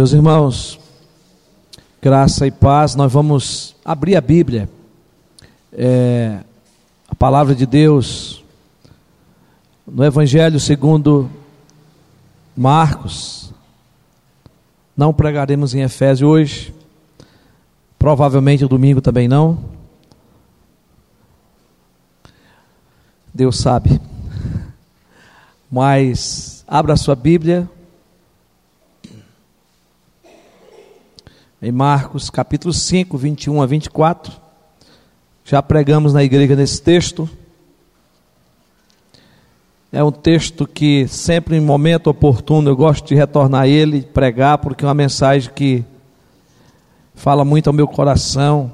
Meus irmãos, graça e paz, nós vamos abrir a Bíblia, é, a palavra de Deus, no Evangelho segundo Marcos. Não pregaremos em Efésio hoje, provavelmente o domingo também não. Deus sabe. Mas abra a sua Bíblia em Marcos capítulo 5, 21 a 24. Já pregamos na igreja nesse texto. É um texto que sempre em momento oportuno eu gosto de retornar a ele, pregar, porque é uma mensagem que fala muito ao meu coração.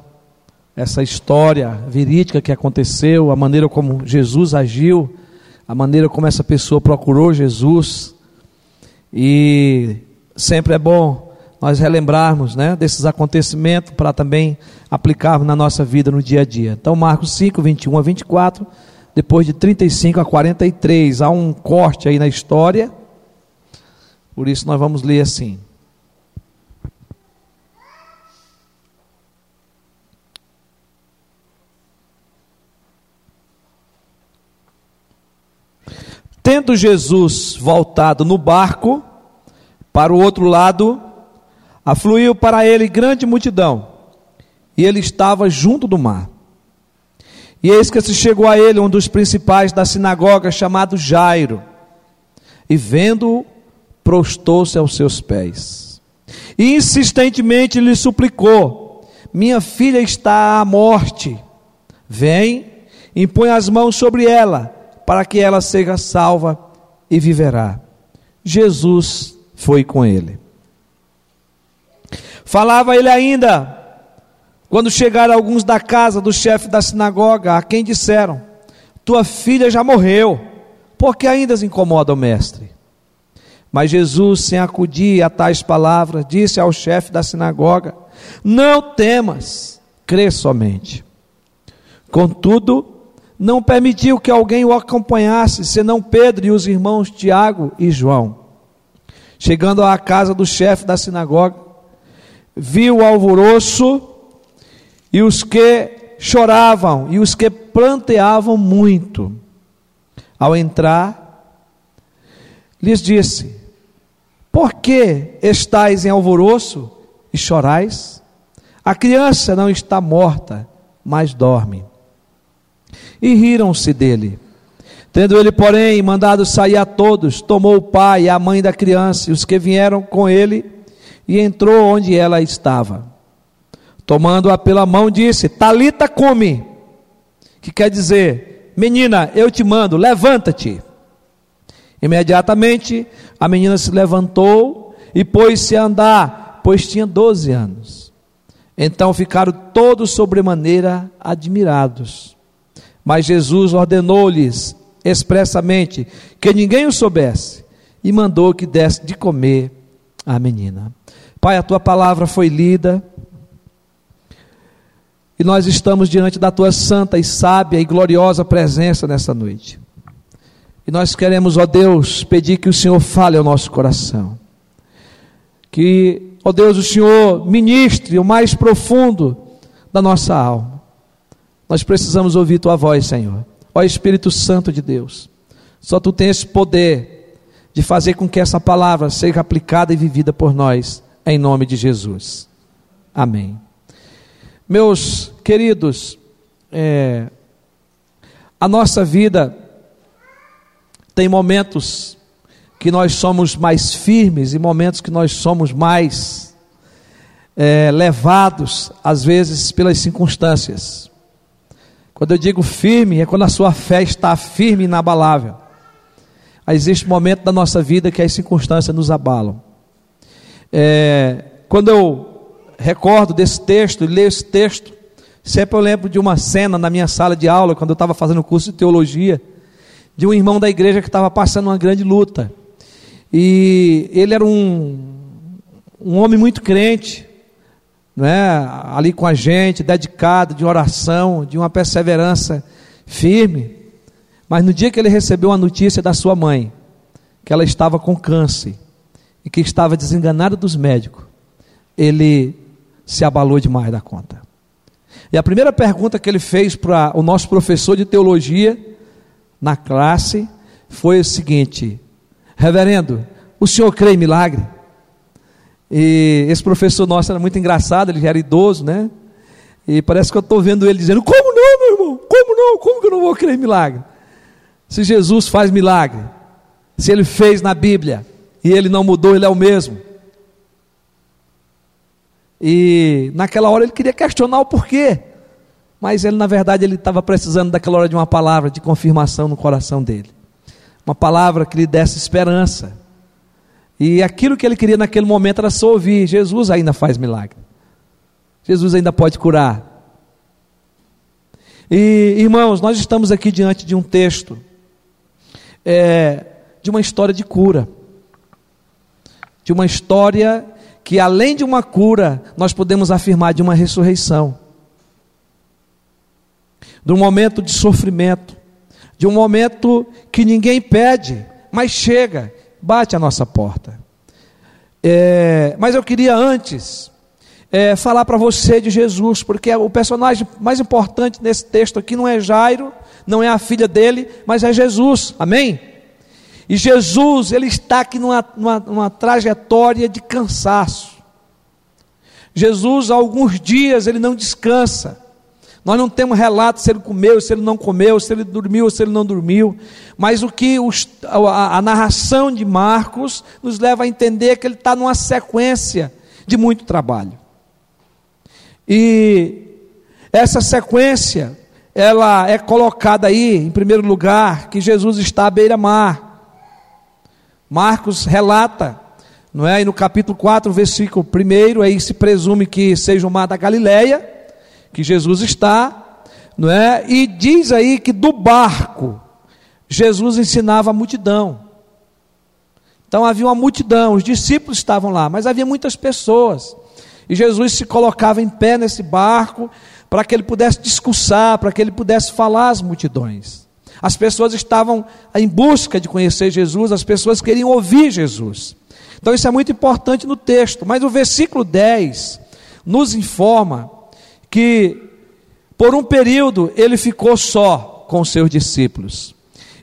Essa história verídica que aconteceu, a maneira como Jesus agiu, a maneira como essa pessoa procurou Jesus. E sempre é bom nós relembrarmos né, desses acontecimentos para também aplicarmos na nossa vida no dia a dia. Então, Marcos 5, 21 a 24, depois de 35 a 43, há um corte aí na história, por isso nós vamos ler assim. Tendo Jesus voltado no barco para o outro lado, Afluiu para ele grande multidão, e ele estava junto do mar. E eis que se chegou a ele um dos principais da sinagoga, chamado Jairo, e vendo-o, prostou-se aos seus pés. E insistentemente lhe suplicou: Minha filha está à morte. Vem, impõe as mãos sobre ela, para que ela seja salva e viverá. Jesus foi com ele. Falava ele ainda, quando chegaram alguns da casa do chefe da sinagoga, a quem disseram: Tua filha já morreu, porque ainda se incomoda o mestre? Mas Jesus, sem acudir a tais palavras, disse ao chefe da sinagoga: Não temas, crê somente. Contudo, não permitiu que alguém o acompanhasse, senão Pedro e os irmãos Tiago e João. Chegando à casa do chefe da sinagoga, viu o alvoroço e os que choravam e os que planteavam muito. Ao entrar, lhes disse: Por que estáis em alvoroço e chorais? A criança não está morta, mas dorme. E riram-se dele. Tendo ele, porém, mandado sair a todos, tomou o pai e a mãe da criança e os que vieram com ele e entrou onde ela estava. Tomando-a pela mão, disse: Talita come, que quer dizer, menina, eu te mando, levanta-te. Imediatamente a menina se levantou e pôs-se a andar, pois tinha doze anos. Então ficaram todos sobremaneira admirados. Mas Jesus ordenou-lhes expressamente que ninguém o soubesse e mandou que desse de comer à menina. Pai, a tua palavra foi lida. E nós estamos diante da tua santa e sábia e gloriosa presença nessa noite. E nós queremos, ó Deus, pedir que o Senhor fale ao nosso coração. Que, ó Deus, o Senhor ministre o mais profundo da nossa alma. Nós precisamos ouvir tua voz, Senhor. Ó Espírito Santo de Deus. Só tu tens poder de fazer com que essa palavra seja aplicada e vivida por nós em nome de Jesus. Amém. Meus queridos, é, a nossa vida tem momentos que nós somos mais firmes e momentos que nós somos mais é, levados, às vezes, pelas circunstâncias. Quando eu digo firme, é quando a sua fé está firme e inabalável. Existe um momento da nossa vida que as circunstâncias nos abalam. É, quando eu recordo desse texto leio esse texto, sempre eu lembro de uma cena na minha sala de aula, quando eu estava fazendo o curso de teologia, de um irmão da igreja que estava passando uma grande luta. E ele era um, um homem muito crente, né, ali com a gente, dedicado, de oração, de uma perseverança firme. Mas no dia que ele recebeu a notícia da sua mãe, que ela estava com câncer, e que estava desenganado dos médicos, ele se abalou demais da conta. E a primeira pergunta que ele fez para o nosso professor de teologia na classe foi o seguinte: Reverendo, o senhor crê em milagre? E esse professor nosso era muito engraçado, ele já era idoso, né? E parece que eu estou vendo ele dizendo: Como não, meu irmão? Como não? Como que eu não vou crer em milagre? Se Jesus faz milagre, se ele fez na Bíblia e ele não mudou, ele é o mesmo. E naquela hora ele queria questionar o porquê, mas ele na verdade ele estava precisando daquela hora de uma palavra de confirmação no coração dele, uma palavra que lhe desse esperança. E aquilo que ele queria naquele momento era só ouvir: Jesus ainda faz milagre, Jesus ainda pode curar. E irmãos, nós estamos aqui diante de um texto é, de uma história de cura, de uma história que além de uma cura, nós podemos afirmar de uma ressurreição, de um momento de sofrimento, de um momento que ninguém pede, mas chega, bate a nossa porta. É, mas eu queria antes é, falar para você de Jesus, porque o personagem mais importante nesse texto aqui não é Jairo, não é a filha dele, mas é Jesus, amém? E Jesus, ele está aqui numa, numa, numa trajetória de cansaço. Jesus, há alguns dias, ele não descansa. Nós não temos relato se ele comeu, se ele não comeu, se ele dormiu ou se ele não dormiu. Mas o que os, a, a, narração de Marcos nos leva a entender que ele está numa sequência de muito trabalho. E essa sequência, ela é colocada aí, em primeiro lugar, que Jesus está à beira-mar. Marcos relata, não é? E no capítulo 4, versículo 1, aí se presume que seja o mar da Galileia, que Jesus está, não é? E diz aí que do barco Jesus ensinava a multidão. Então havia uma multidão, os discípulos estavam lá, mas havia muitas pessoas. E Jesus se colocava em pé nesse barco para que ele pudesse discursar, para que ele pudesse falar às multidões. As pessoas estavam em busca de conhecer Jesus, as pessoas queriam ouvir Jesus. Então isso é muito importante no texto, mas o versículo 10 nos informa que por um período ele ficou só com seus discípulos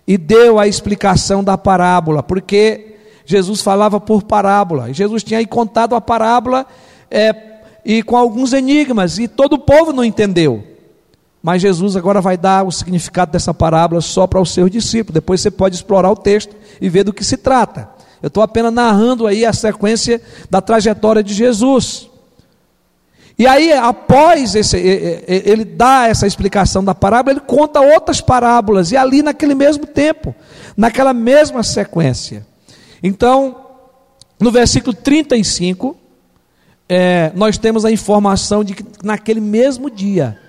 e deu a explicação da parábola, porque Jesus falava por parábola, e Jesus tinha aí contado a parábola é, e com alguns enigmas, e todo o povo não entendeu. Mas Jesus agora vai dar o significado dessa parábola só para os seus discípulos. Depois você pode explorar o texto e ver do que se trata. Eu estou apenas narrando aí a sequência da trajetória de Jesus. E aí, após esse, ele dá essa explicação da parábola, ele conta outras parábolas, e ali naquele mesmo tempo, naquela mesma sequência. Então, no versículo 35, é, nós temos a informação de que naquele mesmo dia,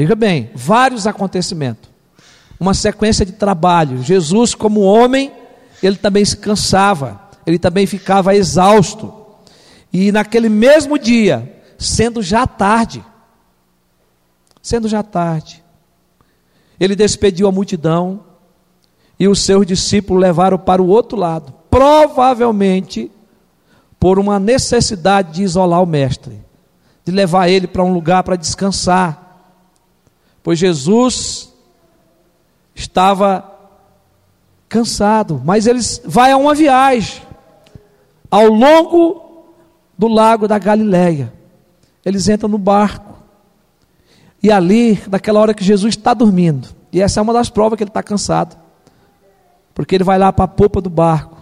Veja bem, vários acontecimentos. Uma sequência de trabalho. Jesus, como homem, ele também se cansava, ele também ficava exausto. E naquele mesmo dia, sendo já tarde, sendo já tarde, ele despediu a multidão e os seus discípulos levaram para o outro lado, provavelmente por uma necessidade de isolar o mestre, de levar ele para um lugar para descansar pois Jesus estava cansado, mas eles vai a uma viagem ao longo do lago da Galileia. Eles entram no barco. E ali, naquela hora que Jesus está dormindo, e essa é uma das provas que ele está cansado, porque ele vai lá para a popa do barco,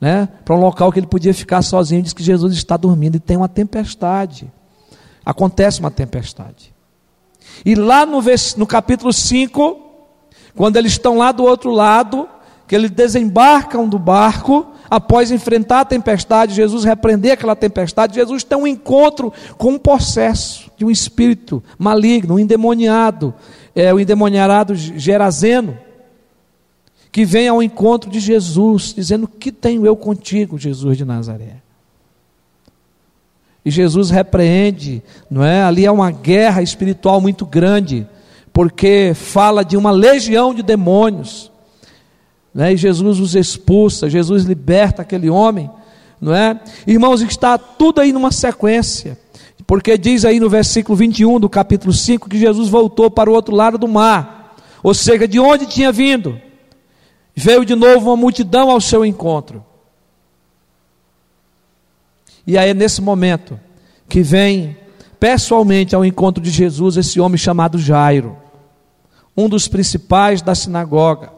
né, para um local que ele podia ficar sozinho, diz que Jesus está dormindo e tem uma tempestade. Acontece uma tempestade. E lá no, no capítulo 5, quando eles estão lá do outro lado, que eles desembarcam do barco, após enfrentar a tempestade, Jesus repreender aquela tempestade, Jesus tem um encontro com um processo de um espírito maligno, um endemoniado, é, o endemoniado Gerazeno, que vem ao encontro de Jesus, dizendo: Que tenho eu contigo, Jesus de Nazaré? E Jesus repreende, não é? Ali é uma guerra espiritual muito grande, porque fala de uma legião de demônios. Né? E Jesus os expulsa, Jesus liberta aquele homem, não é? Irmãos, está tudo aí numa sequência. Porque diz aí no versículo 21 do capítulo 5 que Jesus voltou para o outro lado do mar. Ou seja, de onde tinha vindo? Veio de novo uma multidão ao seu encontro. E aí é nesse momento que vem pessoalmente ao encontro de Jesus esse homem chamado Jairo, um dos principais da sinagoga.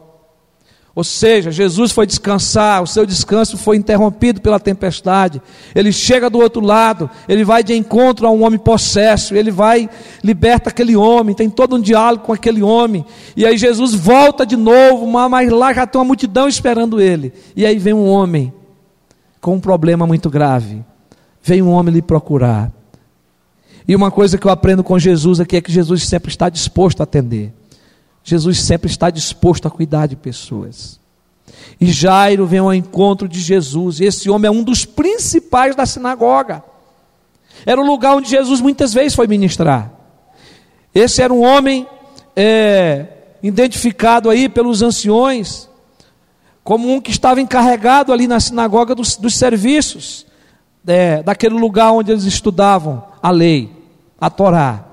Ou seja, Jesus foi descansar, o seu descanso foi interrompido pela tempestade. Ele chega do outro lado, ele vai de encontro a um homem possesso, ele vai, liberta aquele homem, tem todo um diálogo com aquele homem. E aí Jesus volta de novo, mas lá já tem uma multidão esperando ele. E aí vem um homem com um problema muito grave. Vem um homem lhe procurar. E uma coisa que eu aprendo com Jesus aqui é que Jesus sempre está disposto a atender. Jesus sempre está disposto a cuidar de pessoas. E Jairo vem ao encontro de Jesus. E esse homem é um dos principais da sinagoga. Era o lugar onde Jesus muitas vezes foi ministrar. Esse era um homem é, identificado aí pelos anciões como um que estava encarregado ali na sinagoga dos, dos serviços é, daquele lugar onde eles estudavam a lei, a Torá.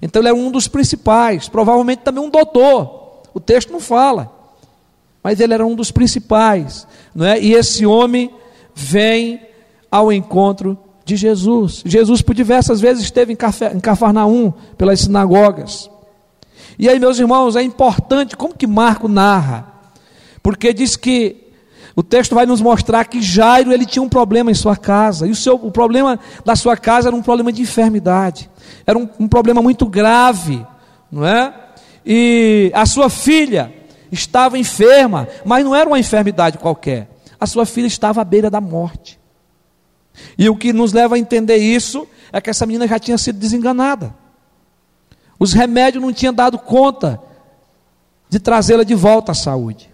Então ele é um dos principais, provavelmente também um doutor. O texto não fala, mas ele era um dos principais, não é? E esse homem vem ao encontro de Jesus. Jesus por diversas vezes esteve em Cafarnaum, pelas sinagogas. E aí, meus irmãos, é importante como que Marco narra, porque diz que o texto vai nos mostrar que Jairo ele tinha um problema em sua casa, e o, seu, o problema da sua casa era um problema de enfermidade, era um, um problema muito grave, não é? E a sua filha estava enferma, mas não era uma enfermidade qualquer, a sua filha estava à beira da morte. E o que nos leva a entender isso é que essa menina já tinha sido desenganada. Os remédios não tinham dado conta de trazê-la de volta à saúde.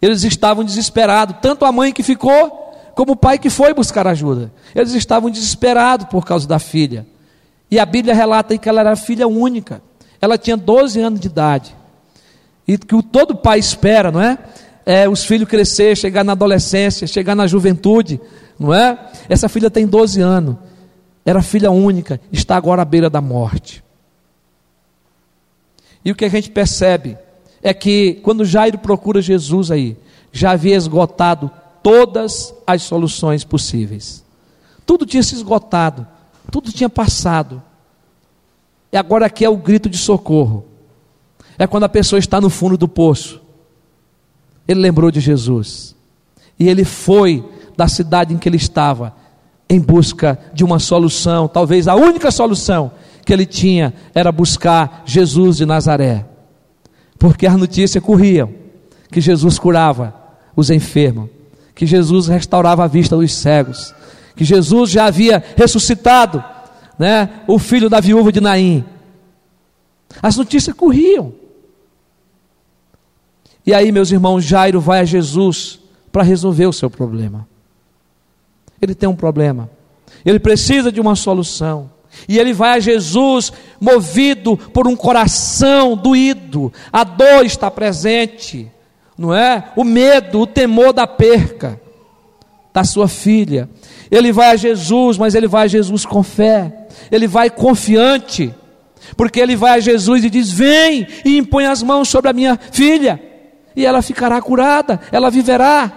Eles estavam desesperados, tanto a mãe que ficou, como o pai que foi buscar ajuda. Eles estavam desesperados por causa da filha. E a Bíblia relata que ela era filha única. Ela tinha 12 anos de idade. E que o todo pai espera, não é? é? Os filhos crescer, chegar na adolescência, chegar na juventude, não é? Essa filha tem 12 anos. Era filha única, está agora à beira da morte. E o que a gente percebe é que quando Jairo procura Jesus aí, já havia esgotado todas as soluções possíveis. Tudo tinha se esgotado, tudo tinha passado. E agora aqui é o grito de socorro. É quando a pessoa está no fundo do poço. Ele lembrou de Jesus. E ele foi da cidade em que ele estava em busca de uma solução, talvez a única solução que ele tinha era buscar Jesus de Nazaré porque as notícias corriam que Jesus curava os enfermos, que Jesus restaurava a vista dos cegos, que Jesus já havia ressuscitado, né, o filho da viúva de Naim. As notícias corriam. E aí, meus irmãos, Jairo vai a Jesus para resolver o seu problema. Ele tem um problema. Ele precisa de uma solução. E ele vai a Jesus movido por um coração doído. A dor está presente, não é? O medo, o temor da perca da sua filha. Ele vai a Jesus, mas ele vai a Jesus com fé. Ele vai confiante, porque ele vai a Jesus e diz: "Vem e impõe as mãos sobre a minha filha, e ela ficará curada, ela viverá".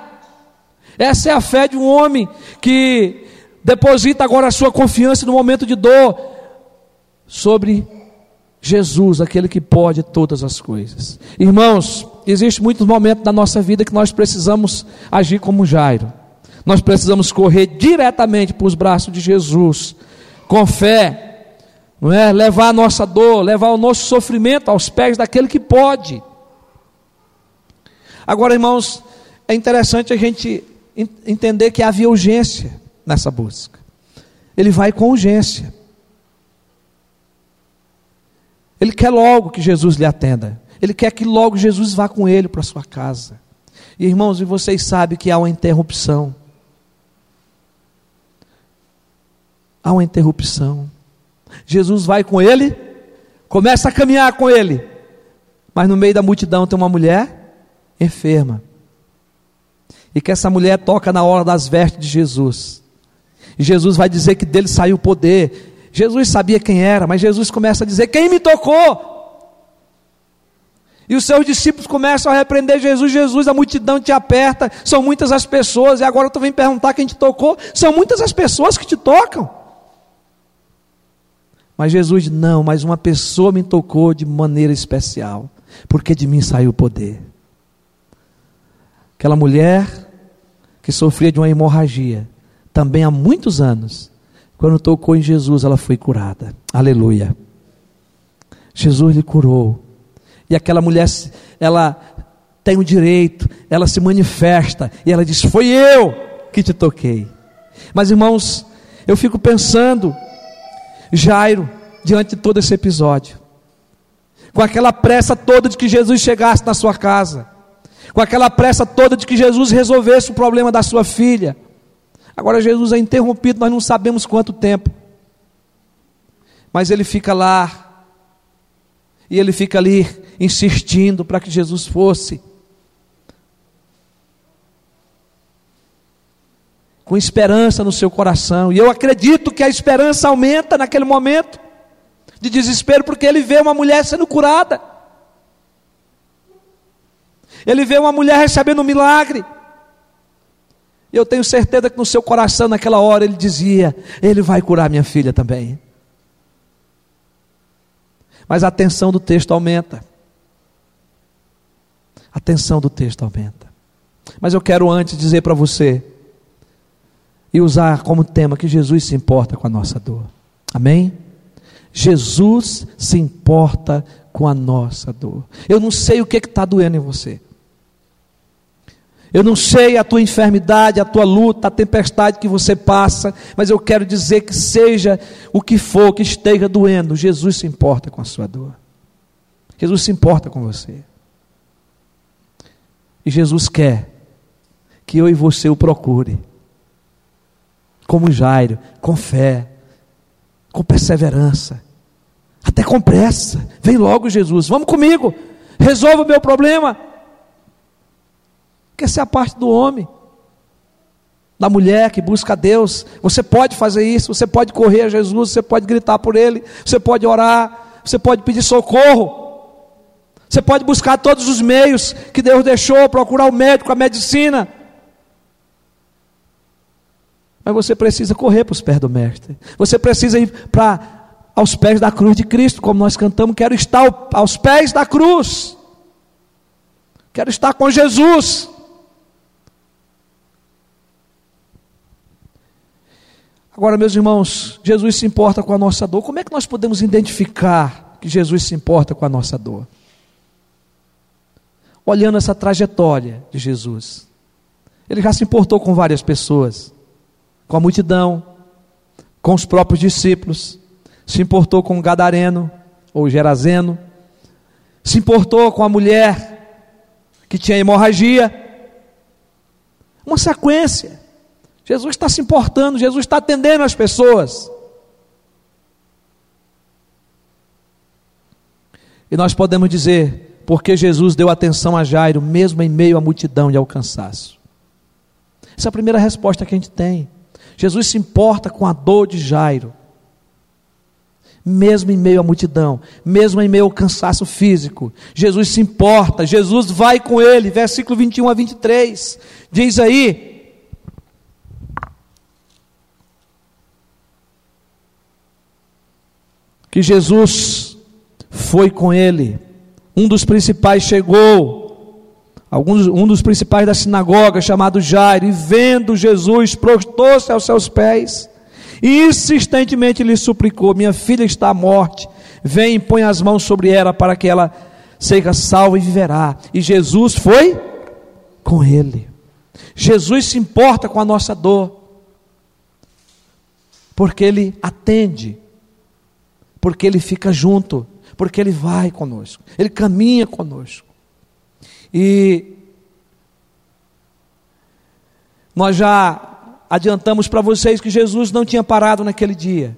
Essa é a fé de um homem que Deposita agora a sua confiança no momento de dor sobre Jesus, aquele que pode todas as coisas. Irmãos, existe muitos momentos da nossa vida que nós precisamos agir como Jairo. Nós precisamos correr diretamente para os braços de Jesus, com fé, não é? Levar a nossa dor, levar o nosso sofrimento aos pés daquele que pode. Agora, irmãos, é interessante a gente entender que havia urgência nessa busca. Ele vai com urgência. Ele quer logo que Jesus lhe atenda. Ele quer que logo Jesus vá com ele para sua casa. E irmãos, e vocês sabem que há uma interrupção. Há uma interrupção. Jesus vai com ele, começa a caminhar com ele, mas no meio da multidão tem uma mulher enferma. e que essa mulher toca na hora das vestes de Jesus. E Jesus vai dizer que dele saiu o poder. Jesus sabia quem era, mas Jesus começa a dizer: Quem me tocou? E os seus discípulos começam a repreender Jesus, Jesus, a multidão te aperta, são muitas as pessoas, e agora tu vem perguntar quem te tocou, são muitas as pessoas que te tocam. Mas Jesus, não, mas uma pessoa me tocou de maneira especial, porque de mim saiu o poder. Aquela mulher que sofria de uma hemorragia, também há muitos anos, quando tocou em Jesus, ela foi curada. Aleluia. Jesus lhe curou. E aquela mulher, ela tem o direito, ela se manifesta e ela diz: Foi eu que te toquei. Mas irmãos, eu fico pensando, Jairo, diante de todo esse episódio, com aquela pressa toda de que Jesus chegasse na sua casa, com aquela pressa toda de que Jesus resolvesse o problema da sua filha. Agora Jesus é interrompido, nós não sabemos quanto tempo. Mas ele fica lá, e ele fica ali insistindo para que Jesus fosse. Com esperança no seu coração, e eu acredito que a esperança aumenta naquele momento de desespero, porque ele vê uma mulher sendo curada, ele vê uma mulher recebendo um milagre. Eu tenho certeza que no seu coração, naquela hora, ele dizia: Ele vai curar minha filha também. Mas a atenção do texto aumenta. A tensão do texto aumenta. Mas eu quero antes dizer para você e usar como tema que Jesus se importa com a nossa dor. Amém? Jesus se importa com a nossa dor. Eu não sei o que está doendo em você. Eu não sei a tua enfermidade, a tua luta, a tempestade que você passa, mas eu quero dizer que seja o que for que esteja doendo, Jesus se importa com a sua dor. Jesus se importa com você. E Jesus quer que eu e você o procure. Como Jairo, com fé, com perseverança, até com pressa. Vem logo, Jesus, vamos comigo, resolva o meu problema. Que essa é a parte do homem, da mulher que busca a Deus. Você pode fazer isso, você pode correr a Jesus, você pode gritar por Ele, você pode orar, você pode pedir socorro. Você pode buscar todos os meios que Deus deixou, procurar o médico, a medicina. Mas você precisa correr para os pés do Mestre. Você precisa ir para aos pés da cruz de Cristo, como nós cantamos. Quero estar aos pés da cruz. Quero estar com Jesus. Agora, meus irmãos, Jesus se importa com a nossa dor. Como é que nós podemos identificar que Jesus se importa com a nossa dor? olhando essa trajetória de Jesus. Ele já se importou com várias pessoas, com a multidão, com os próprios discípulos, se importou com o gadareno ou gerazeno, se importou com a mulher que tinha hemorragia. Uma sequência. Jesus está se importando, Jesus está atendendo as pessoas. E nós podemos dizer porque Jesus deu atenção a Jairo, mesmo em meio à multidão de alcançaço. Essa é a primeira resposta que a gente tem. Jesus se importa com a dor de Jairo, mesmo em meio à multidão, mesmo em meio ao cansaço físico. Jesus se importa, Jesus vai com ele. Versículo 21 a 23. Diz aí. Que Jesus foi com ele um dos principais chegou, alguns, um dos principais da sinagoga, chamado Jairo, e vendo Jesus, prostou-se aos seus pés, e insistentemente lhe suplicou: Minha filha está à morte, vem e põe as mãos sobre ela para que ela seja salva e viverá. E Jesus foi com ele. Jesus se importa com a nossa dor, porque ele atende, porque ele fica junto. Porque Ele vai conosco, Ele caminha conosco. E nós já adiantamos para vocês que Jesus não tinha parado naquele dia,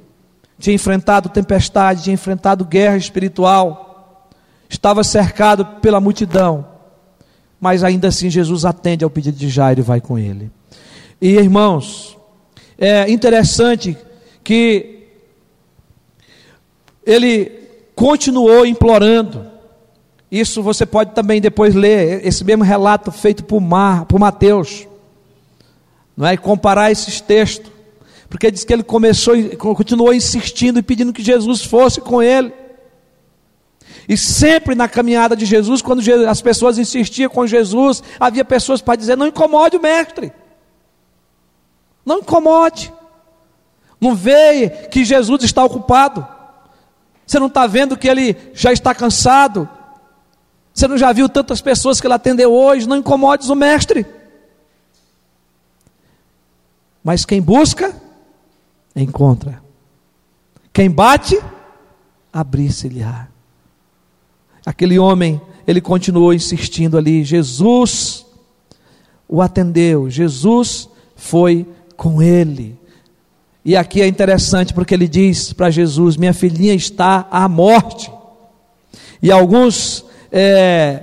tinha enfrentado tempestade, tinha enfrentado guerra espiritual, estava cercado pela multidão, mas ainda assim Jesus atende ao pedido de Jairo e vai com ele. E irmãos, é interessante que ele continuou implorando. Isso você pode também depois ler esse mesmo relato feito por, Mar, por Mateus, não é? E comparar esses textos, porque diz que ele começou, continuou insistindo e pedindo que Jesus fosse com ele. E sempre na caminhada de Jesus, quando as pessoas insistiam com Jesus, havia pessoas para dizer: não incomode o mestre, não incomode, não vê que Jesus está ocupado, você não está vendo que ele já está cansado, você não já viu tantas pessoas que ele atendeu hoje, não incomodes o mestre. Mas quem busca, encontra. Quem bate, abrir-se-lhe-á. Aquele homem, ele continuou insistindo ali. Jesus o atendeu, Jesus foi com ele. E aqui é interessante porque ele diz para Jesus: Minha filhinha está à morte. E alguns é,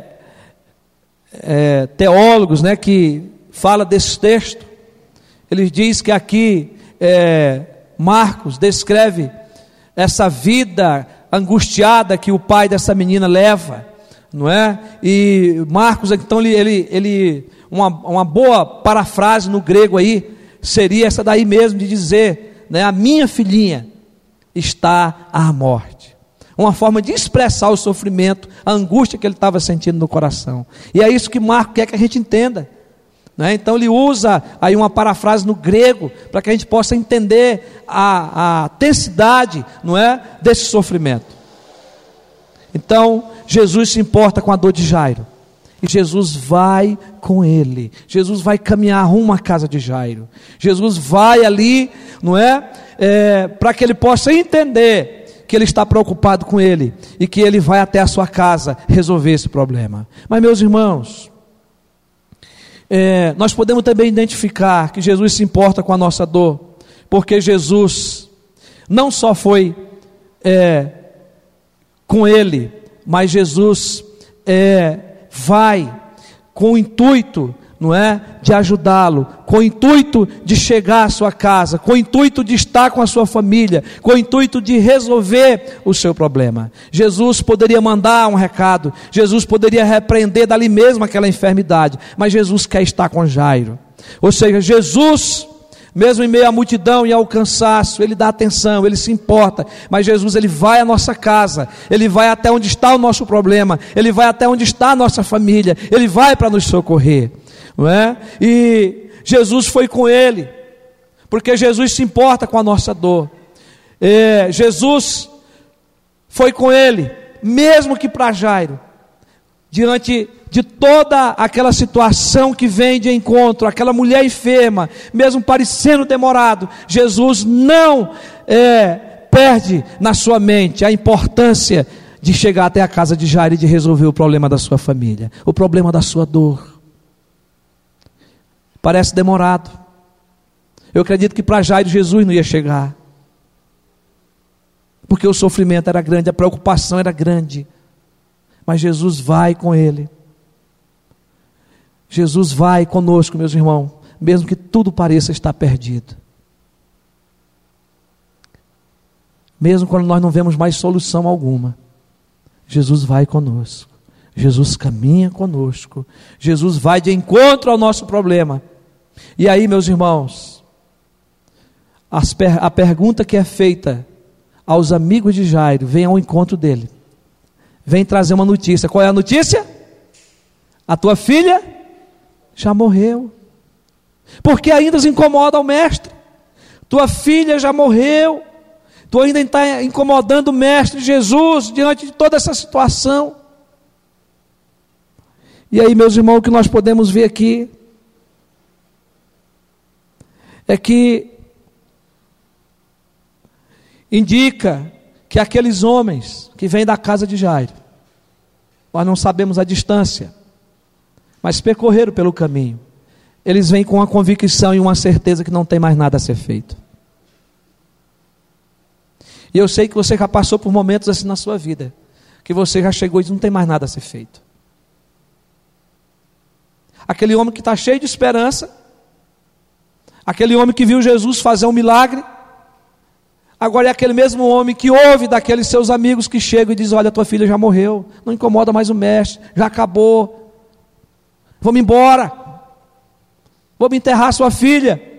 é, teólogos né, que falam desse texto, ele diz que aqui é, Marcos descreve essa vida angustiada que o pai dessa menina leva, não é? E Marcos, então, ele, ele uma, uma boa parafrase no grego aí, seria essa daí mesmo, de dizer, né, a minha filhinha está à morte. Uma forma de expressar o sofrimento, a angústia que ele estava sentindo no coração. E é isso que Marcos quer que a gente entenda. Né? Então ele usa aí uma parafrase no grego para que a gente possa entender a, a intensidade não é, desse sofrimento. Então Jesus se importa com a dor de Jairo. E Jesus vai com ele. Jesus vai caminhar rumo à casa de Jairo. Jesus vai ali, não é? é para que ele possa entender que ele está preocupado com ele e que ele vai até a sua casa resolver esse problema. Mas, meus irmãos, é, nós podemos também identificar que Jesus se importa com a nossa dor, porque Jesus não só foi é, com ele, mas Jesus é, vai com o intuito não é? De ajudá-lo, com o intuito de chegar à sua casa, com o intuito de estar com a sua família, com o intuito de resolver o seu problema. Jesus poderia mandar um recado, Jesus poderia repreender dali mesmo aquela enfermidade, mas Jesus quer estar com Jairo. Ou seja, Jesus mesmo em meio à multidão e ao cansaço, ele dá atenção, ele se importa, mas Jesus ele vai à nossa casa, ele vai até onde está o nosso problema, ele vai até onde está a nossa família, ele vai para nos socorrer não é? E Jesus foi com ele, porque Jesus se importa com a nossa dor. É, Jesus foi com ele, mesmo que para Jairo, diante de toda aquela situação que vem de encontro, aquela mulher enferma, mesmo parecendo demorado, Jesus não é, perde na sua mente a importância de chegar até a casa de Jairo e de resolver o problema da sua família, o problema da sua dor. Parece demorado. Eu acredito que para Jairo Jesus não ia chegar. Porque o sofrimento era grande, a preocupação era grande. Mas Jesus vai com ele. Jesus vai conosco, meus irmãos, mesmo que tudo pareça estar perdido. Mesmo quando nós não vemos mais solução alguma, Jesus vai conosco. Jesus caminha conosco. Jesus vai de encontro ao nosso problema. E aí, meus irmãos, a pergunta que é feita aos amigos de Jairo vem ao encontro dele. Vem trazer uma notícia. Qual é a notícia? A tua filha já morreu. Porque ainda os incomoda o mestre. Tua filha já morreu. Tu ainda está incomodando o mestre Jesus diante de toda essa situação. E aí, meus irmãos, o que nós podemos ver aqui é que indica que aqueles homens que vêm da casa de Jairo, nós não sabemos a distância, mas percorreram pelo caminho, eles vêm com uma convicção e uma certeza que não tem mais nada a ser feito. E eu sei que você já passou por momentos assim na sua vida, que você já chegou e não tem mais nada a ser feito. Aquele homem que está cheio de esperança, aquele homem que viu Jesus fazer um milagre, agora é aquele mesmo homem que ouve daqueles seus amigos que chegam e diz: Olha, tua filha já morreu, não incomoda mais o mestre, já acabou, vamos embora, vamos enterrar sua filha.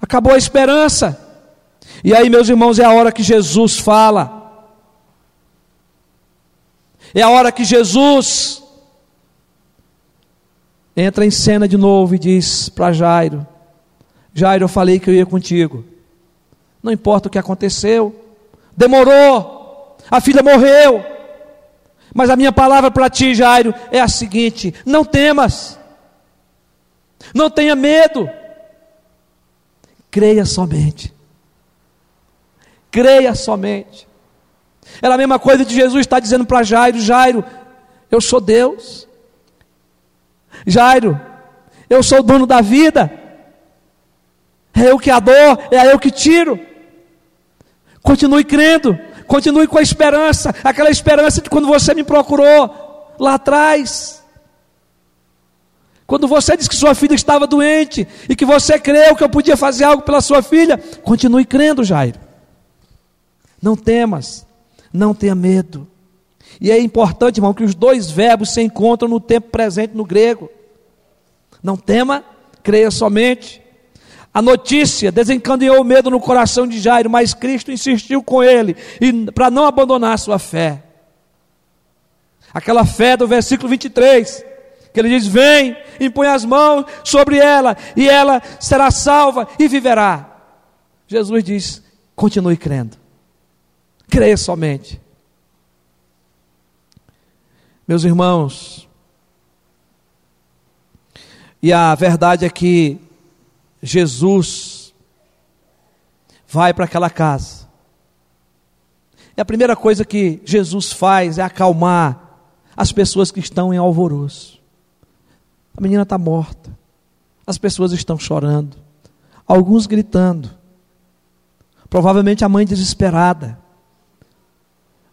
Acabou a esperança. E aí, meus irmãos, é a hora que Jesus fala. É a hora que Jesus entra em cena de novo e diz para Jairo: Jairo, eu falei que eu ia contigo. Não importa o que aconteceu, demorou, a filha morreu. Mas a minha palavra para ti, Jairo, é a seguinte: não temas, não tenha medo, creia somente. Creia somente. Era a mesma coisa de Jesus estar dizendo para Jairo: Jairo, eu sou Deus. Jairo, eu sou o dono da vida. É eu que a dou, é eu que tiro. Continue crendo, continue com a esperança, aquela esperança de quando você me procurou lá atrás. Quando você disse que sua filha estava doente e que você creu que eu podia fazer algo pela sua filha, continue crendo, Jairo. Não temas, não tenha medo. E é importante, irmão, que os dois verbos se encontram no tempo presente no grego. Não tema, creia somente. A notícia desencadeou o medo no coração de Jairo, mas Cristo insistiu com ele para não abandonar sua fé. Aquela fé do versículo 23, que ele diz: Vem, impõe as mãos sobre ela, e ela será salva e viverá. Jesus diz: Continue crendo, creia somente. Meus irmãos, e a verdade é que Jesus vai para aquela casa. E a primeira coisa que Jesus faz é acalmar as pessoas que estão em alvoroço. A menina está morta, as pessoas estão chorando, alguns gritando, provavelmente a mãe desesperada.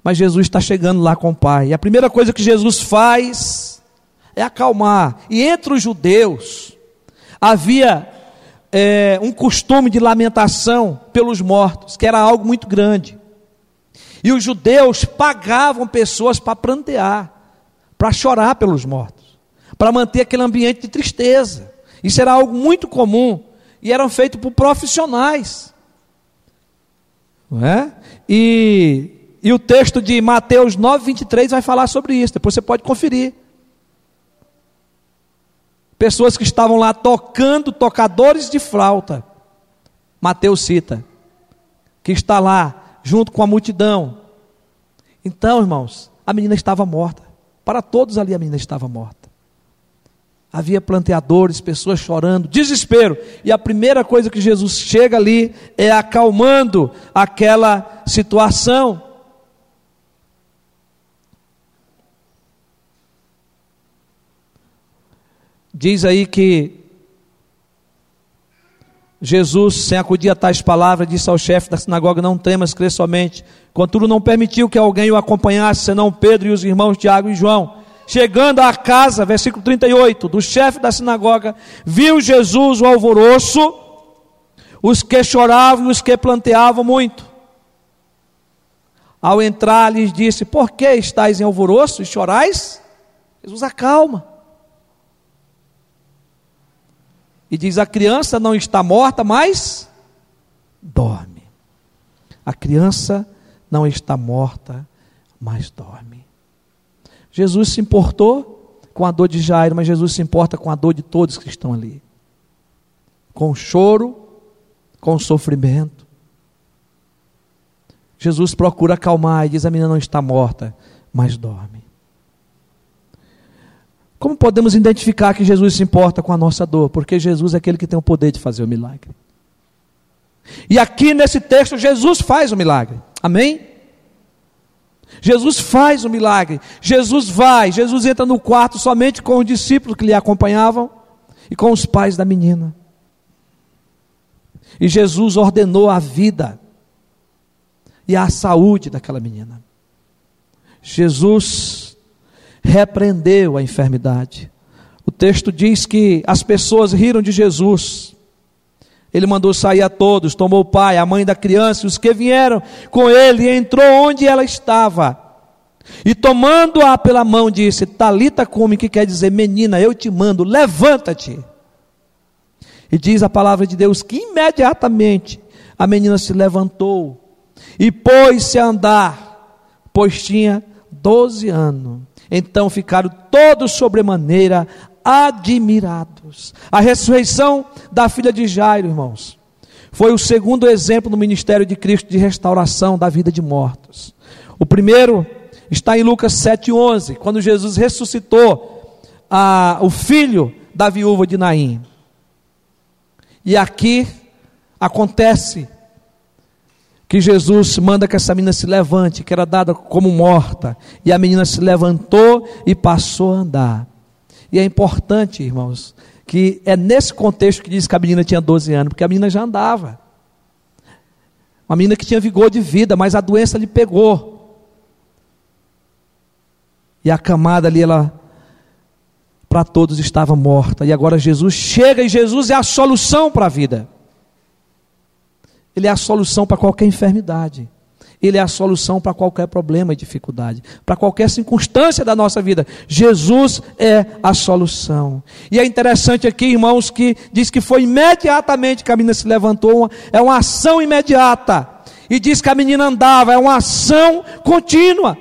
Mas Jesus está chegando lá com o pai. E a primeira coisa que Jesus faz é acalmar. E entre os judeus havia é, um costume de lamentação pelos mortos, que era algo muito grande. E os judeus pagavam pessoas para prantear, para chorar pelos mortos, para manter aquele ambiente de tristeza. Isso era algo muito comum e eram feitos por profissionais. Não é? E e o texto de Mateus 9, 23 vai falar sobre isso. Depois você pode conferir. Pessoas que estavam lá tocando, tocadores de flauta. Mateus cita. Que está lá, junto com a multidão. Então, irmãos, a menina estava morta. Para todos ali a menina estava morta. Havia planteadores, pessoas chorando, desespero. E a primeira coisa que Jesus chega ali é acalmando aquela situação. Diz aí que Jesus, sem acudir a tais palavras, disse ao chefe da sinagoga: Não temas, crê somente. Contudo, não permitiu que alguém o acompanhasse, senão Pedro e os irmãos Tiago e João. Chegando à casa, versículo 38, do chefe da sinagoga, viu Jesus o alvoroço, os que choravam e os que planteavam muito. Ao entrar, lhes disse: Por que estáis em alvoroço e chorais? Jesus acalma. E diz: a criança não está morta, mas dorme. A criança não está morta, mas dorme. Jesus se importou com a dor de Jairo, mas Jesus se importa com a dor de todos que estão ali. Com o choro, com o sofrimento. Jesus procura acalmar e diz: a menina não está morta, mas dorme. Como podemos identificar que Jesus se importa com a nossa dor? Porque Jesus é aquele que tem o poder de fazer o milagre. E aqui nesse texto, Jesus faz o milagre. Amém? Jesus faz o milagre. Jesus vai. Jesus entra no quarto somente com os discípulos que lhe acompanhavam e com os pais da menina. E Jesus ordenou a vida e a saúde daquela menina. Jesus repreendeu a enfermidade. O texto diz que as pessoas riram de Jesus. Ele mandou sair a todos, tomou o pai, a mãe da criança e os que vieram com ele, e entrou onde ela estava. E tomando-a pela mão, disse: Talita come, que quer dizer, menina, eu te mando, levanta-te. E diz a palavra de Deus que imediatamente a menina se levantou e pôs-se a andar, pois tinha 12 anos. Então ficaram todos sobremaneira admirados. A ressurreição da filha de Jairo, irmãos, foi o segundo exemplo no ministério de Cristo de restauração da vida de mortos. O primeiro está em Lucas 7,11, quando Jesus ressuscitou a, o filho da viúva de Naim. E aqui acontece que Jesus manda que essa menina se levante, que era dada como morta, e a menina se levantou e passou a andar. E é importante, irmãos, que é nesse contexto que diz que a menina tinha 12 anos, porque a menina já andava. Uma menina que tinha vigor de vida, mas a doença lhe pegou. E a camada ali, ela para todos estava morta. E agora Jesus chega e Jesus é a solução para a vida. Ele é a solução para qualquer enfermidade. Ele é a solução para qualquer problema e dificuldade, para qualquer circunstância da nossa vida. Jesus é a solução. E é interessante aqui, irmãos, que diz que foi imediatamente que a menina se levantou, é uma ação imediata. E diz que a menina andava, é uma ação contínua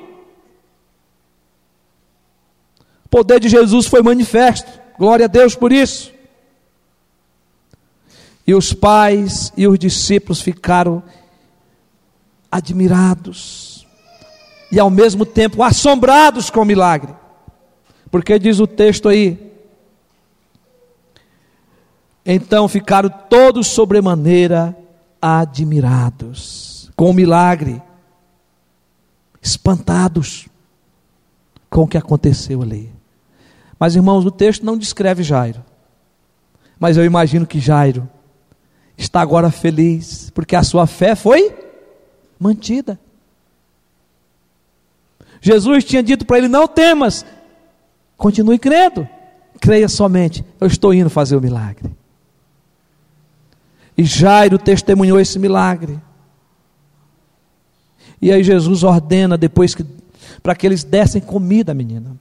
poder de Jesus foi manifesto. Glória a Deus por isso. E os pais e os discípulos ficaram admirados e ao mesmo tempo assombrados com o milagre. Porque diz o texto aí: Então ficaram todos sobremaneira admirados com o milagre, espantados com o que aconteceu ali. Mas, irmãos, o texto não descreve Jairo. Mas eu imagino que Jairo está agora feliz, porque a sua fé foi mantida. Jesus tinha dito para ele: Não temas, continue crendo, creia somente, eu estou indo fazer o milagre. E Jairo testemunhou esse milagre. E aí Jesus ordena depois que para que eles dessem comida à menina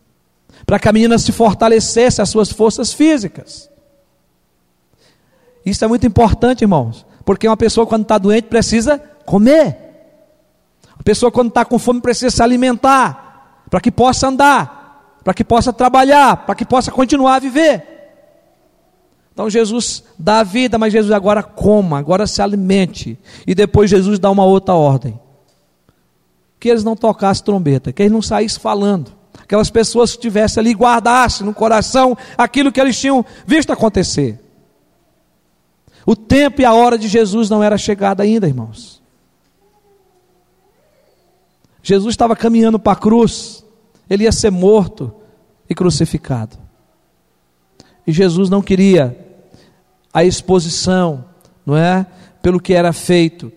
para que a menina se fortalecesse as suas forças físicas. Isso é muito importante, irmãos, porque uma pessoa quando está doente precisa comer. A pessoa quando está com fome precisa se alimentar, para que possa andar, para que possa trabalhar, para que possa continuar a viver. Então Jesus dá a vida, mas Jesus agora coma, agora se alimente. E depois Jesus dá uma outra ordem. Que eles não tocassem trombeta, que eles não saíssem falando aquelas pessoas que estivessem ali guardassem no coração aquilo que eles tinham visto acontecer. O tempo e a hora de Jesus não era chegada ainda, irmãos. Jesus estava caminhando para a cruz, ele ia ser morto e crucificado. E Jesus não queria a exposição, não é? Pelo que era feito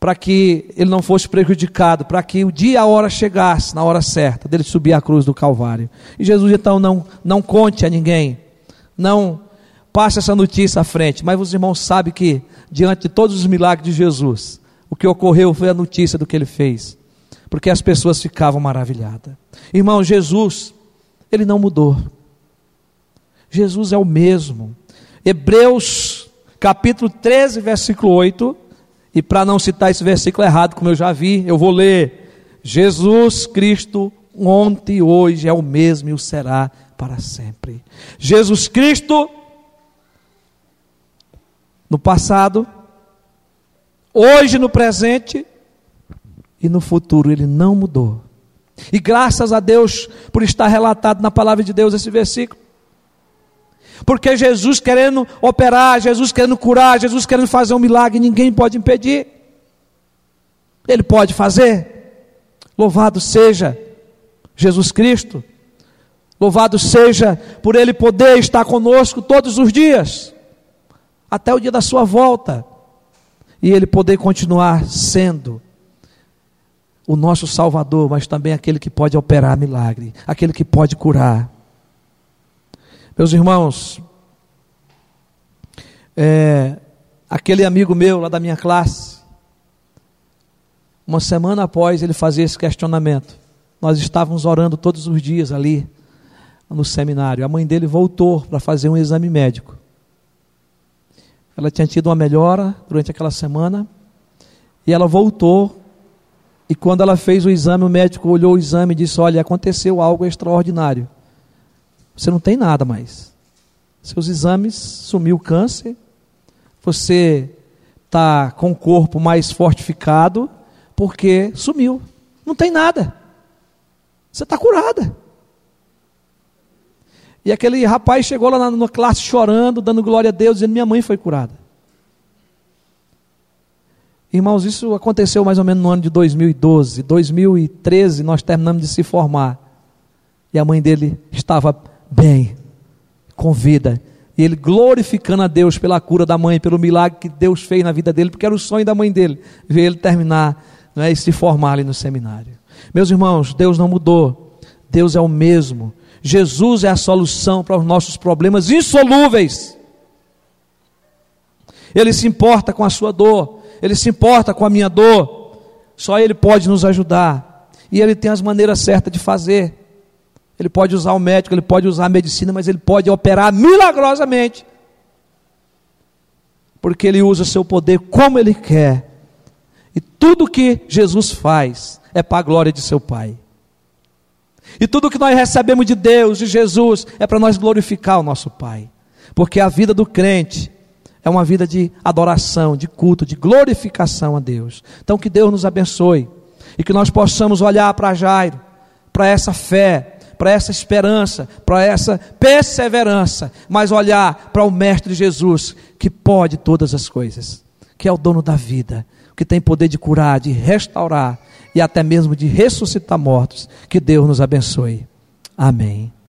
para que ele não fosse prejudicado, para que o dia e a hora chegasse, na hora certa, dele subir a cruz do Calvário. E Jesus então não, não conte a ninguém, não passe essa notícia à frente, mas os irmãos sabem que, diante de todos os milagres de Jesus, o que ocorreu foi a notícia do que ele fez, porque as pessoas ficavam maravilhadas. Irmão, Jesus, ele não mudou, Jesus é o mesmo. Hebreus capítulo 13, versículo 8 e para não citar esse versículo errado, como eu já vi, eu vou ler: Jesus Cristo ontem e hoje é o mesmo e o será para sempre. Jesus Cristo no passado, hoje no presente e no futuro ele não mudou. E graças a Deus por estar relatado na palavra de Deus esse versículo. Porque Jesus querendo operar, Jesus querendo curar, Jesus querendo fazer um milagre, ninguém pode impedir. Ele pode fazer. Louvado seja Jesus Cristo. Louvado seja por Ele poder estar conosco todos os dias, até o dia da Sua volta, e Ele poder continuar sendo o nosso Salvador, mas também aquele que pode operar milagre, aquele que pode curar. Meus irmãos, é, aquele amigo meu lá da minha classe, uma semana após ele fazer esse questionamento, nós estávamos orando todos os dias ali no seminário. A mãe dele voltou para fazer um exame médico. Ela tinha tido uma melhora durante aquela semana e ela voltou. E quando ela fez o exame, o médico olhou o exame e disse: Olha, aconteceu algo extraordinário. Você não tem nada mais. Seus exames sumiu o câncer. Você está com o corpo mais fortificado porque sumiu. Não tem nada. Você está curada. E aquele rapaz chegou lá na, na classe chorando, dando glória a Deus, dizendo: Minha mãe foi curada. Irmãos, isso aconteceu mais ou menos no ano de 2012. 2013 nós terminamos de se formar. E a mãe dele estava bem, com vida. E ele glorificando a Deus pela cura da mãe, pelo milagre que Deus fez na vida dele, porque era o sonho da mãe dele, ver ele terminar não é, e se formar ali no seminário. Meus irmãos, Deus não mudou. Deus é o mesmo. Jesus é a solução para os nossos problemas insolúveis. Ele se importa com a sua dor, ele se importa com a minha dor. Só ele pode nos ajudar. E ele tem as maneiras certas de fazer. Ele pode usar o médico, ele pode usar a medicina, mas ele pode operar milagrosamente. Porque ele usa o seu poder como ele quer. E tudo que Jesus faz é para a glória de seu Pai. E tudo que nós recebemos de Deus, de Jesus, é para nós glorificar o nosso Pai. Porque a vida do crente é uma vida de adoração, de culto, de glorificação a Deus. Então que Deus nos abençoe e que nós possamos olhar para Jairo, para essa fé, para essa esperança, para essa perseverança, mas olhar para o Mestre Jesus, que pode todas as coisas, que é o dono da vida, que tem poder de curar, de restaurar e até mesmo de ressuscitar mortos. Que Deus nos abençoe. Amém.